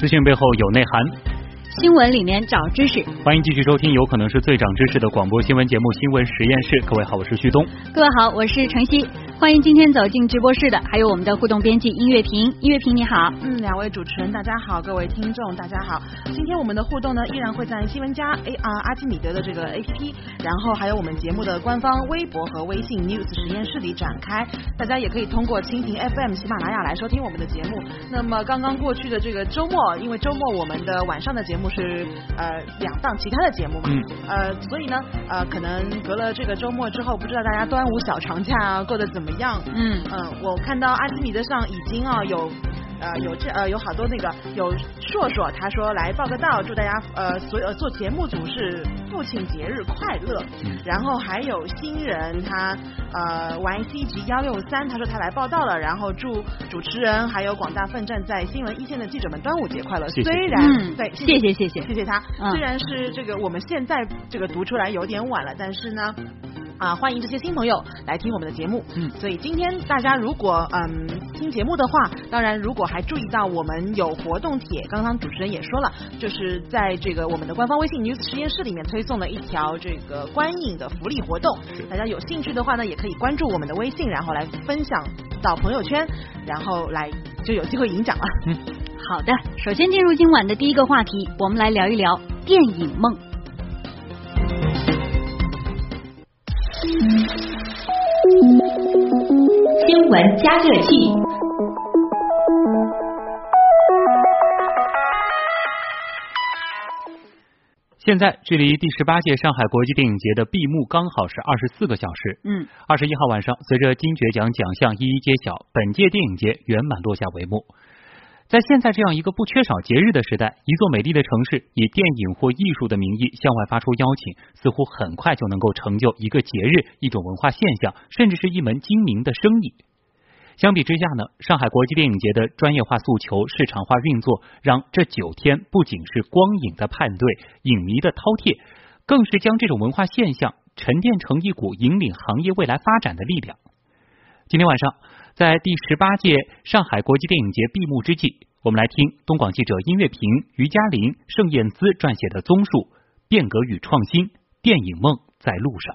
资讯背后有内涵，新闻里面找知识。欢迎继续收听，有可能是最长知识的广播新闻节目《新闻实验室》。各位好，我是旭东。各位好，我是晨曦。欢迎今天走进直播室的，还有我们的互动编辑音乐平。音乐平你好，嗯，两位主持人大家好，各位听众大家好。今天我们的互动呢，依然会在新闻加 A R 阿基米德的这个 A P P，然后还有我们节目的官方微博和微信 News 实验室里展开。大家也可以通过蜻蜓 F M、喜马拉雅来收听我们的节目。那么刚刚过去的这个周末，因为周末我们的晚上的节目是呃两档其他的节目嘛，嗯，呃，所以呢，呃，可能隔了这个周末之后，不知道大家端午小长假啊过得怎么样？嗯。嗯，我看到阿基米德上已经啊有呃有这呃有好多那个有硕硕，他说来报个到，祝大家呃所有做节目组是父亲节日快乐。嗯、然后还有新人他呃 YCG 幺六三，他说他来报道了，然后祝主持人还有广大奋战在新闻一线的记者们端午节快乐。谢谢虽然、嗯、对，谢谢谢谢谢谢他、嗯。虽然是这个我们现在这个读出来有点晚了，但是呢。啊，欢迎这些新朋友来听我们的节目。嗯，所以今天大家如果嗯听节目的话，当然如果还注意到我们有活动帖，刚刚主持人也说了，就是在这个我们的官方微信 News 实验室里面推送了一条这个观影的福利活动。大家有兴趣的话呢，也可以关注我们的微信，然后来分享到朋友圈，然后来就有机会赢奖了。嗯，好的，首先进入今晚的第一个话题，我们来聊一聊电影梦。新闻加热器。现在距离第十八届上海国际电影节的闭幕刚好是二十四个小时。嗯，二十一号晚上，随着金爵奖奖项一一揭晓，本届电影节圆满落下帷幕。在现在这样一个不缺少节日的时代，一座美丽的城市以电影或艺术的名义向外发出邀请，似乎很快就能够成就一个节日、一种文化现象，甚至是一门精明的生意。相比之下呢，上海国际电影节的专业化诉求、市场化运作，让这九天不仅是光影的派对、影迷的饕餮，更是将这种文化现象沉淀成一股引领行业未来发展的力量。今天晚上。在第十八届上海国际电影节闭幕之际，我们来听东广记者音乐平、于嘉林、盛燕姿撰写的综述《变革与创新：电影梦在路上》。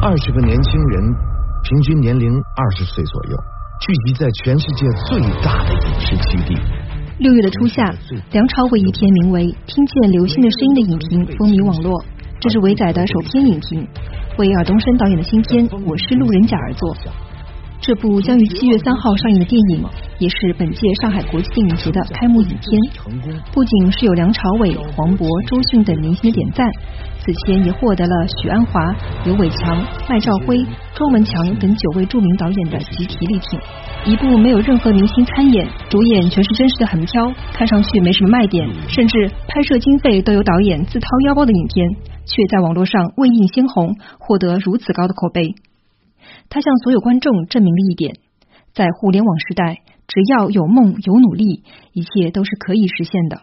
二十个年轻人，平均年龄二十岁左右，聚集在全世界最大的影视基地。六月的初夏，梁朝伟一篇名为《听见流星的声音》的影评风靡网络，这是伟仔的首篇影评。为尔冬升导演的新片《我是路人甲》而作。这部将于七月三号上映的电影，也是本届上海国际电影节的开幕影片。不仅是有梁朝伟、黄渤、周迅等明星的点赞，此前也获得了许鞍华、刘伟强、麦兆辉、庄文强等九位著名导演的集体力挺。一部没有任何明星参演，主演全是真实的横漂，看上去没什么卖点，甚至拍摄经费都由导演自掏腰包的影片，却在网络上未映先红，获得如此高的口碑。他向所有观众证明了一点：在互联网时代，只要有梦有努力，一切都是可以实现的。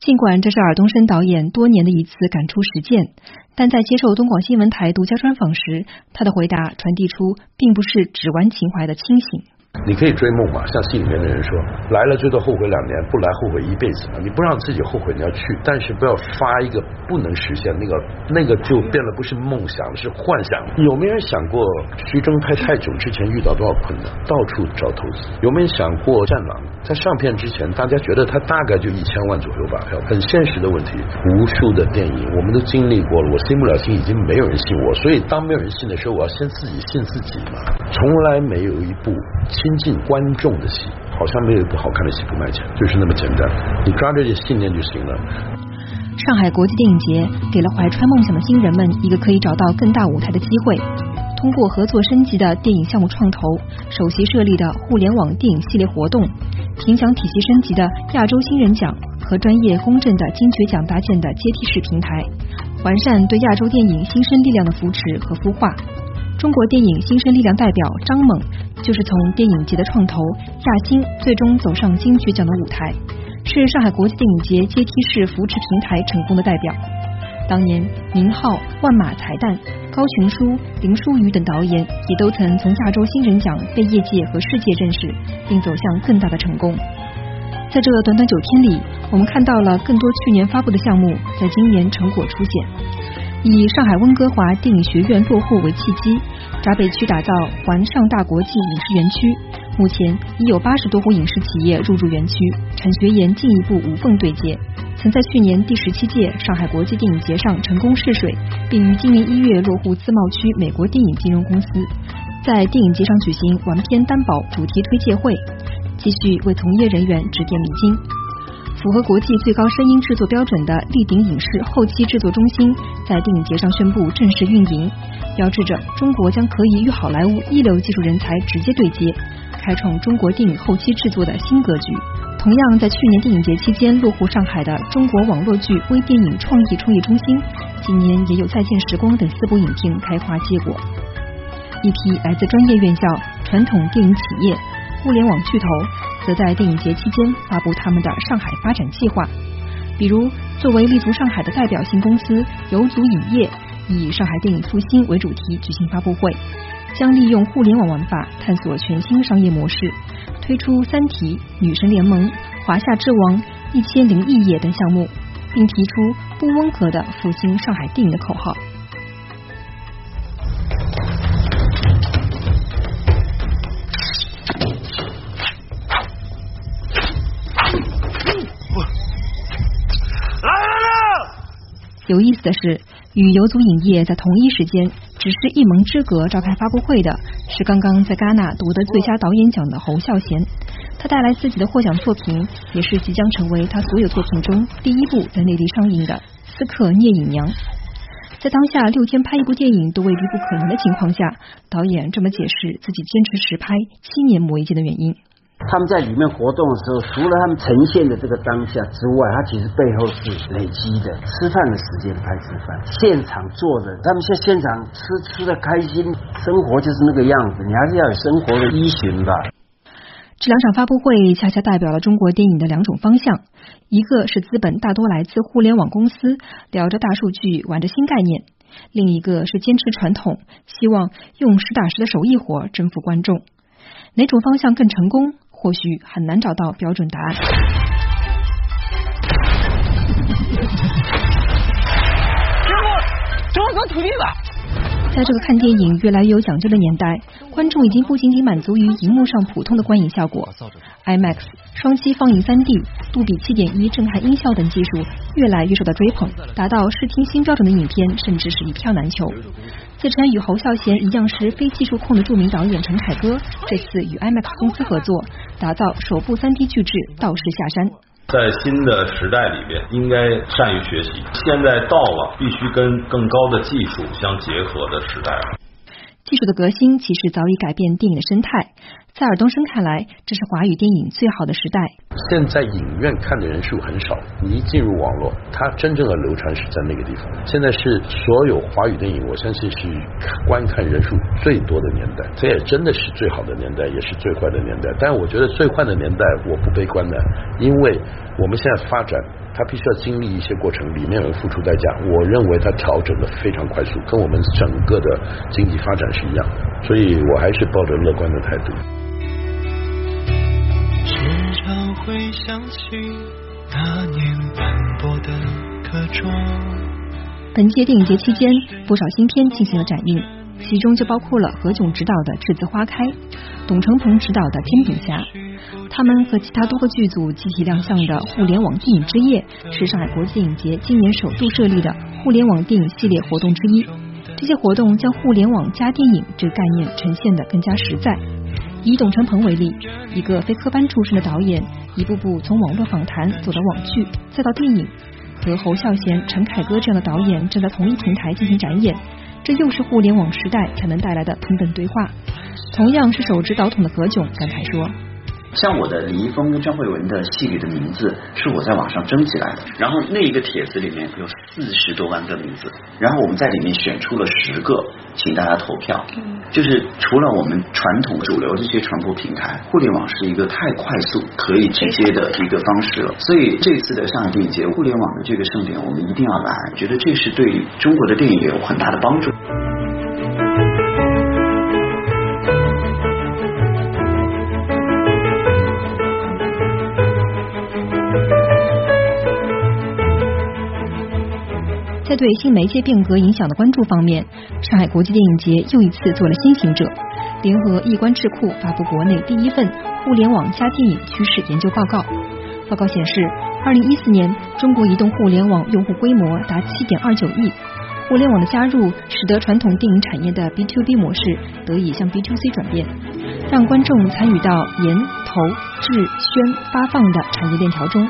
尽管这是尔冬升导演多年的一次敢出实践，但在接受东广新闻台独家专访时，他的回答传递出并不是只玩情怀的清醒。你可以追梦嘛，像戏里面的人说，来了最多后悔两年，不来后悔一辈子嘛。你不让自己后悔，你要去，但是不要发一个不能实现，那个那个就变得，不是梦想，是幻想。有没有人想过徐峥拍泰囧之前遇到多少困难，到处找投资？有没有想过战狼在上片之前，大家觉得他大概就一千万左右吧票，很现实的问题。无数的电影我们都经历过了，我信不了心，已经没有人信我，所以当没有人信的时候，我要先自己信自己嘛。从来没有一部。亲近观众的戏，好像没有一部好看的戏不卖钱，就是那么简单。你抓着这信念就行了。上海国际电影节给了怀揣梦想的新人们一个可以找到更大舞台的机会。通过合作升级的电影项目创投，首席设立的互联网电影系列活动，评奖体系升级的亚洲新人奖和专业公正的金爵奖搭建的阶梯式平台，完善对亚洲电影新生力量的扶持和孵化。中国电影新生力量代表张猛就是从电影节的创投亚星最终走上金爵奖的舞台，是上海国际电影节阶梯式扶持平台成功的代表。当年，宁浩、万马才旦、高群书、林书宇等导演也都曾从亚洲新人奖被业界和世界认识，并走向更大的成功。在这短短九天里，我们看到了更多去年发布的项目在今年成果出现。以上海温哥华电影学院落户为契机，闸北区打造环上大国际影视园区。目前已有八十多户影视企业入驻园区，产学研进一步无缝对接。曾在去年第十七届上海国际电影节上成功试水，并于今年一月落户自贸区美国电影金融公司，在电影节上举行完片担保主题推介会，继续为从业人员指点迷津。符合国际最高声音制作标准的立鼎影视后期制作中心在电影节上宣布正式运营，标志着中国将可以与好莱坞一流技术人才直接对接，开创中国电影后期制作的新格局。同样在去年电影节期间落户上海的中国网络剧微电影创意创业中心，今年也有《再见时光》等四部影片开花结果。一批来自专业院校、传统电影企业、互联网巨头。则在电影节期间发布他们的上海发展计划，比如作为立足上海的代表性公司游族影业，以“上海电影复兴”为主题举行发布会，将利用互联网玩法探索全新商业模式，推出《三体》《女神联盟》《华夏之王》《一千零一夜》等项目，并提出不温和的复兴上海电影的口号。有意思的是，与游族影业在同一时间，只是一门之隔召开发布会的，是刚刚在戛纳夺得最佳导演奖的侯孝贤。他带来自己的获奖作品，也是即将成为他所有作品中第一部在内地上映的《刺客聂隐娘》。在当下六天拍一部电影都未必不可能的情况下，导演这么解释自己坚持实拍七年磨一剑的原因。他们在里面活动的时候，除了他们呈现的这个当下之外，他其实背后是累积的。吃饭的时间拍吃饭，现场做的，他们现现场吃吃的开心，生活就是那个样子。你还是要有生活的依循吧。这两场发布会恰恰代表了中国电影的两种方向：一个是资本大多来自互联网公司，聊着大数据，玩着新概念；另一个是坚持传统，希望用实打实的手艺活征服观众。哪种方向更成功？或许很难找到标准答案。师傅，中国土地了。在这个看电影越来越有讲究的年代，观众已经不仅仅满足于荧幕上普通的观影效果，IMAX、双击放映 3D、杜比7.1震撼音效等技术越来越受到追捧，达到视听新标准的影片甚至是一票难求。自称与侯孝贤一样是非技术控的著名导演陈凯歌，这次与 IMAX 公司合作，打造首部 3D 巨制《道士下山》。在新的时代里边，应该善于学习。现在到了必须跟更高的技术相结合的时代了。技术的革新其实早已改变电影的生态。在尔冬升看来，这是华语电影最好的时代。现在影院看的人数很少，你一进入网络，它真正的流传是在那个地方。现在是所有华语电影，我相信是观看人数最多的年代。这也真的是最好的年代，也是最坏的年代。但我觉得最坏的年代我不悲观的，因为我们现在发展。它必须要经历一些过程，里面有付出代价。我认为他调整的非常快速，跟我们整个的经济发展是一样，所以我还是抱着乐观的态度。时常会想起那年斑驳的课桌。本届电影节期间，不少新片进行了展映，其中就包括了何炅执导的《栀子花开》，董成鹏执导的《天饼侠》。他们和其他多个剧组集体亮相的互联网电影之夜，是上海国际电影节今年首度设立的互联网电影系列活动之一。这些活动将互联网加电影这个概念呈现的更加实在。以董成鹏为例，一个非科班出身的导演，一步步从网络访谈走到网剧，再到电影，和侯孝贤、陈凯歌这样的导演站在同一平台进行展演，这又是互联网时代才能带来的平等对话。同样是手持导筒的何炅感慨说。像我的李易峰跟张慧文的戏里的名字是我在网上征集来的，然后那一个帖子里面有四十多万个名字，然后我们在里面选出了十个，请大家投票。嗯，就是除了我们传统主流这些传播平台，互联网是一个太快速可以直接的一个方式了。所以这次的上海电影节，互联网的这个盛典，我们一定要来，觉得这是对中国的电影有很大的帮助。在对新媒介变革影响的关注方面，上海国际电影节又一次做了先行者，联合易观智库发布国内第一份互联网加电影趋势研究报告。报告显示，二零一四年中国移动互联网用户规模达七点二九亿，互联网的加入使得传统电影产业的 B to B 模式得以向 B to C 转变，让观众参与到研、投、制、宣、发放的产业链条中，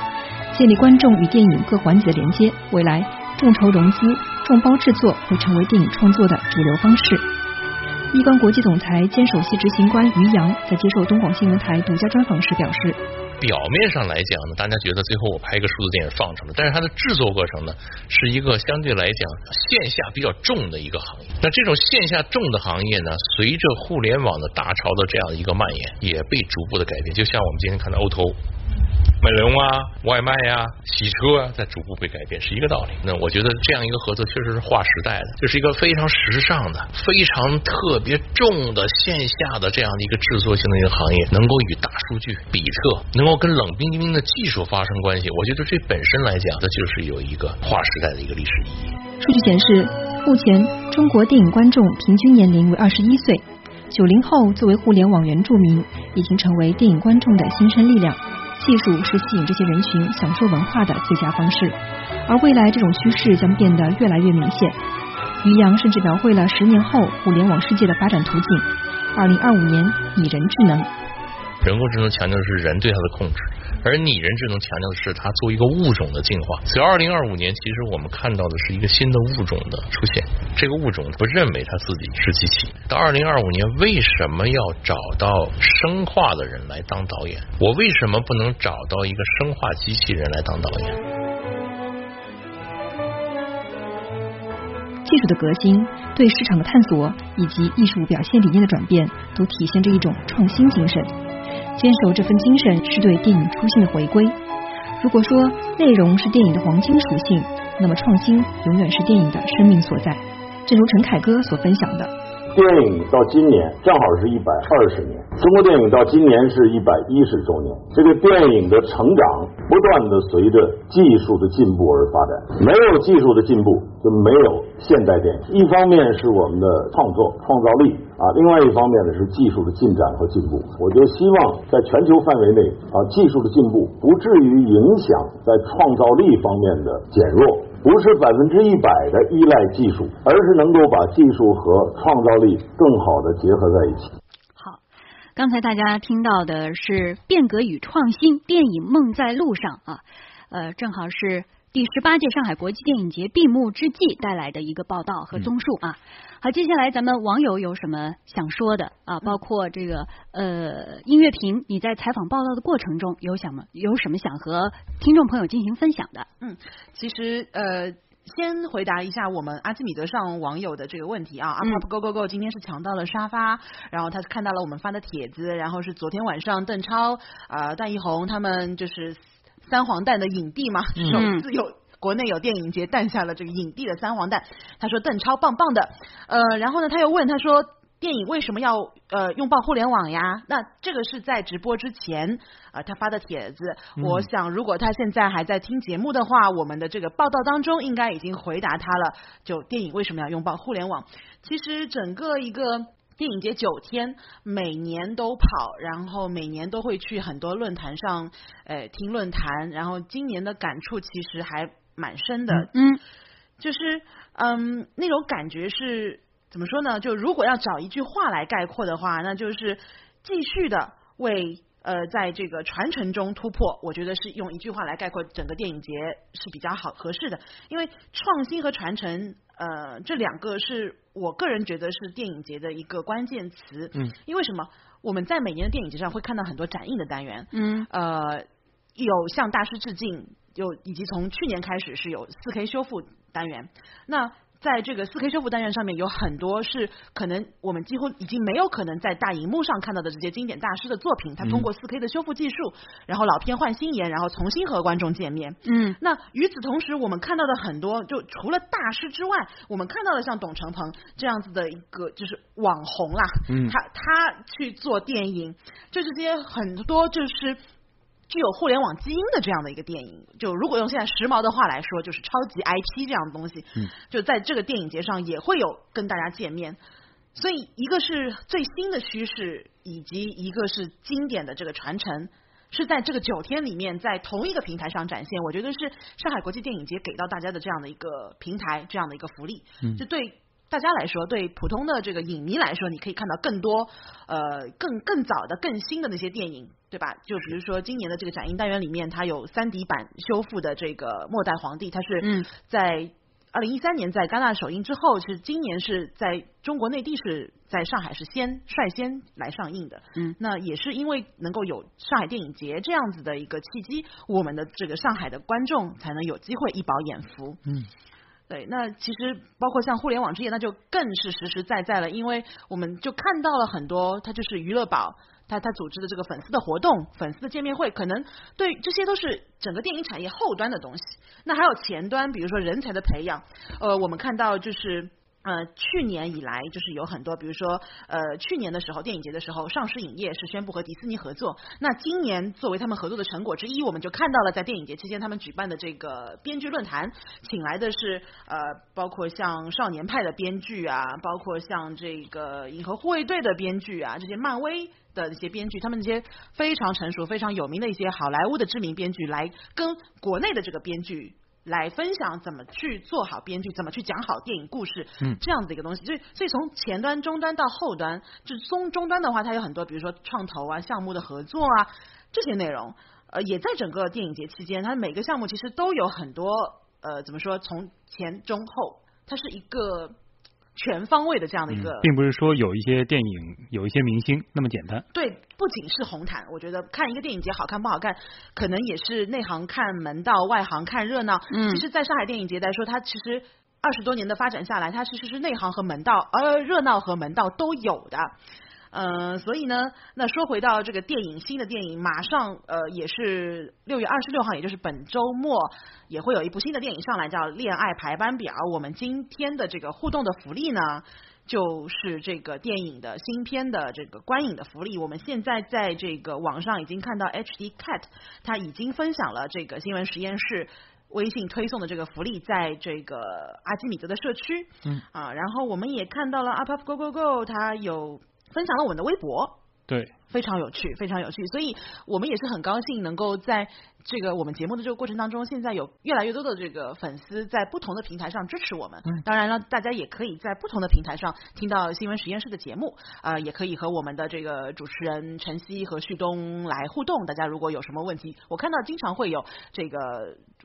建立观众与电影各环节的连接。未来。众筹融资、众包制作会成为电影创作的主流方式。易观国际总裁兼首席执行官于洋在接受东广新闻台独家专访时表示：“表面上来讲呢，大家觉得最后我拍一个数字电影放出来，但是它的制作过程呢，是一个相对来讲线下比较重的一个行业。那这种线下重的行业呢，随着互联网的大潮的这样的一个蔓延，也被逐步的改变。就像我们今天看到 O T O。”美容啊，外卖呀，洗车啊，在逐步被改变，是一个道理。那我觉得这样一个合作确实是划时代的，这是一个非常时尚的、非常特别重的线下的这样的一个制作性的一个行业，能够与大数据、比特，能够跟冷冰冰的技术发生关系。我觉得这本身来讲，它就是有一个划时代的一个历史意义。数据显示，目前中国电影观众平均年龄为二十一岁，九零后作为互联网原住民，已经成为电影观众的新生力量。技术是吸引这些人群享受文化的最佳方式，而未来这种趋势将变得越来越明显。于洋甚至描绘了十年后互联网世界的发展图景：二零二五年以人智能。人工智能强调的是人对它的控制，而拟人智能强调的是它作为一个物种的进化。所以，二零二五年其实我们看到的是一个新的物种的出现。这个物种不认为它自己是机器。到二零二五年，为什么要找到生化的人来当导演？我为什么不能找到一个生化机器人来当导演？技术的革新、对市场的探索以及艺术表现理念的转变，都体现着一种创新精神。坚守这份精神是对电影初心的回归。如果说内容是电影的黄金属性，那么创新永远是电影的生命所在。正如陈凯歌所分享的。电影到今年正好是一百二十年，中国电影到今年是一百一十周年。这个电影的成长不断的随着技术的进步而发展，没有技术的进步就没有现代电影。一方面是我们的创作创造力啊，另外一方面呢是技术的进展和进步。我就希望在全球范围内啊，技术的进步不至于影响在创造力方面的减弱。不是百分之一百的依赖技术，而是能够把技术和创造力更好的结合在一起。好，刚才大家听到的是变革与创新，电影梦在路上啊，呃，正好是。第十八届上海国际电影节闭幕之际带来的一个报道和综述啊，好，接下来咱们网友有什么想说的啊？包括这个呃音乐评，你在采访报道的过程中有想么有什么想和听众朋友进行分享的？嗯，其实呃，先回答一下我们阿基米德上网友的这个问题啊，阿 pop go go go 今天是抢到了沙发，然后他看到了我们发的帖子，然后是昨天晚上邓超啊段奕宏他们就是。三黄蛋的影帝嘛，首次有国内有电影节诞下了这个影帝的三黄蛋。他说邓超棒棒的，呃，然后呢他又问他说电影为什么要呃拥抱互联网呀？那这个是在直播之前啊他发的帖子。我想如果他现在还在听节目的话，我们的这个报道当中应该已经回答他了。就电影为什么要拥抱互联网？其实整个一个。电影节九天，每年都跑，然后每年都会去很多论坛上，呃，听论坛。然后今年的感触其实还蛮深的，嗯，就是嗯，那种感觉是怎么说呢？就如果要找一句话来概括的话，那就是继续的为呃，在这个传承中突破，我觉得是用一句话来概括整个电影节是比较好合适的。因为创新和传承，呃，这两个是我个人觉得是电影节的一个关键词。嗯，因为什么？我们在每年的电影节上会看到很多展映的单元。嗯，呃，有向大师致敬，有以及从去年开始是有四 K 修复单元。那在这个四 K 修复单元上面，有很多是可能我们几乎已经没有可能在大荧幕上看到的这些经典大师的作品，他通过四 K 的修复技术，然后老片换新颜，然后重新和观众见面。嗯，那与此同时，我们看到的很多，就除了大师之外，我们看到的像董成鹏这样子的一个就是网红啦，嗯他他去做电影，就这些很多就是。具有互联网基因的这样的一个电影，就如果用现在时髦的话来说，就是超级 IP 这样的东西，嗯，就在这个电影节上也会有跟大家见面。所以一个是最新的趋势，以及一个是经典的这个传承，是在这个九天里面在同一个平台上展现。我觉得是上海国际电影节给到大家的这样的一个平台，这样的一个福利，嗯就对。大家来说，对普通的这个影迷来说，你可以看到更多呃更更早的、更新的那些电影，对吧？就比如说今年的这个展映单元里面，它有三 D 版修复的这个《末代皇帝》，它是在二零一三年在戛纳首映之后，是今年是在中国内地是在上海是先率先来上映的。嗯，那也是因为能够有上海电影节这样子的一个契机，我们的这个上海的观众才能有机会一饱眼福。嗯。对，那其实包括像互联网之夜，那就更是实实在在了，因为我们就看到了很多，它就是娱乐宝，他他组织的这个粉丝的活动、粉丝的见面会，可能对这些都是整个电影产业后端的东西。那还有前端，比如说人才的培养，呃，我们看到就是。呃，去年以来就是有很多，比如说呃，去年的时候电影节的时候，上市影业是宣布和迪士尼合作。那今年作为他们合作的成果之一，我们就看到了在电影节期间他们举办的这个编剧论坛，请来的是呃，包括像少年派的编剧啊，包括像这个银河护卫队的编剧啊，这些漫威。的一些编剧，他们那些非常成熟、非常有名的一些好莱坞的知名编剧，来跟国内的这个编剧。来分享怎么去做好编剧，怎么去讲好电影故事，嗯，这样子一个东西。所以，所以从前端、中端到后端，就中终端的话，它有很多，比如说创投啊、项目的合作啊这些内容，呃，也在整个电影节期间，它每个项目其实都有很多，呃，怎么说，从前中后，它是一个全方位的这样的一个，嗯、并不是说有一些电影、有一些明星那么简单。对，不仅是红毯，我觉得看一个电影节好看不好看，可能也是内行看门道，外行看热闹。嗯，其实，在上海电影节来说，它其实二十多年的发展下来，它其实是内行和门道，呃热闹和门道都有的。嗯，所以呢，那说回到这个电影，新的电影马上呃也是六月二十六号，也就是本周末也会有一部新的电影上来，叫《恋爱排班表》。我们今天的这个互动的福利呢，就是这个电影的新片的这个观影的福利。我们现在在这个网上已经看到 HD Cat，他已经分享了这个新闻实验室。微信推送的这个福利，在这个阿基米德的社区，嗯啊，然后我们也看到了 Up Up Go Go Go，它有分享了我们的微博，对，非常有趣，非常有趣，所以我们也是很高兴能够在这个我们节目的这个过程当中，现在有越来越多的这个粉丝在不同的平台上支持我们。嗯，当然了，大家也可以在不同的平台上听到新闻实验室的节目，啊、呃，也可以和我们的这个主持人晨曦和旭东来互动。大家如果有什么问题，我看到经常会有这个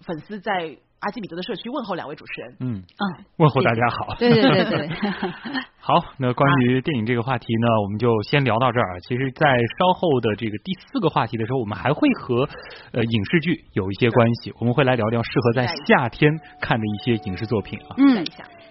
粉丝在。阿基米德的社区问候两位主持人，嗯。啊，问候大家好，对对对对，好，那关于电影这个话题呢，我们就先聊到这儿。其实，在稍后的这个第四个话题的时候，我们还会和呃影视剧有一些关系，我们会来聊聊适合在夏天看的一些影视作品啊。嗯。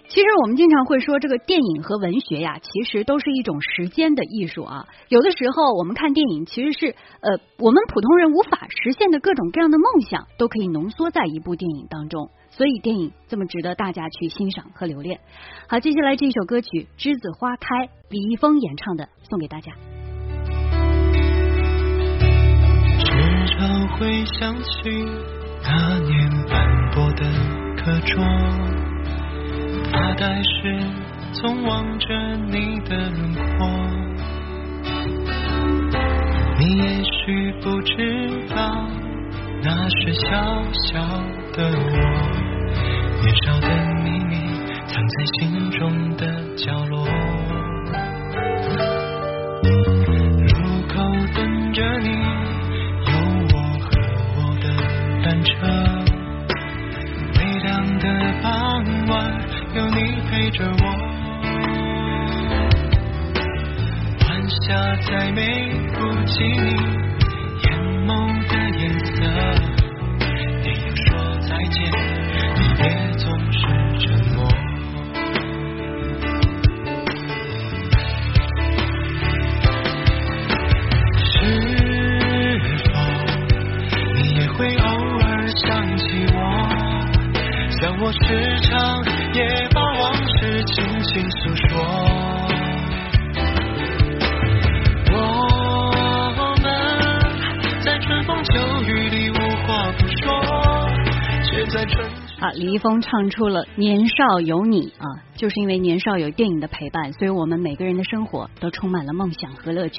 其实我们经常会说，这个电影和文学呀，其实都是一种时间的艺术啊。有的时候我们看电影，其实是呃我们普通人无法实现的各种各样的梦想，都可以浓缩在一部电影当中。所以电影这么值得大家去欣赏和留恋。好，接下来这首歌曲《栀子花开》，李易峰演唱的，送给大家。时常会想起那年斑驳的课桌。发呆时总望着你的轮廓。你也许不知道那是小小的我年少的秘密藏在心中的角落。路口等着你有我和我的单车。微亮的傍晚有你陪着我。晚霞再美不及你眼眸李易峰唱出了“年少有你”啊，就是因为年少有电影的陪伴，所以我们每个人的生活都充满了梦想和乐趣。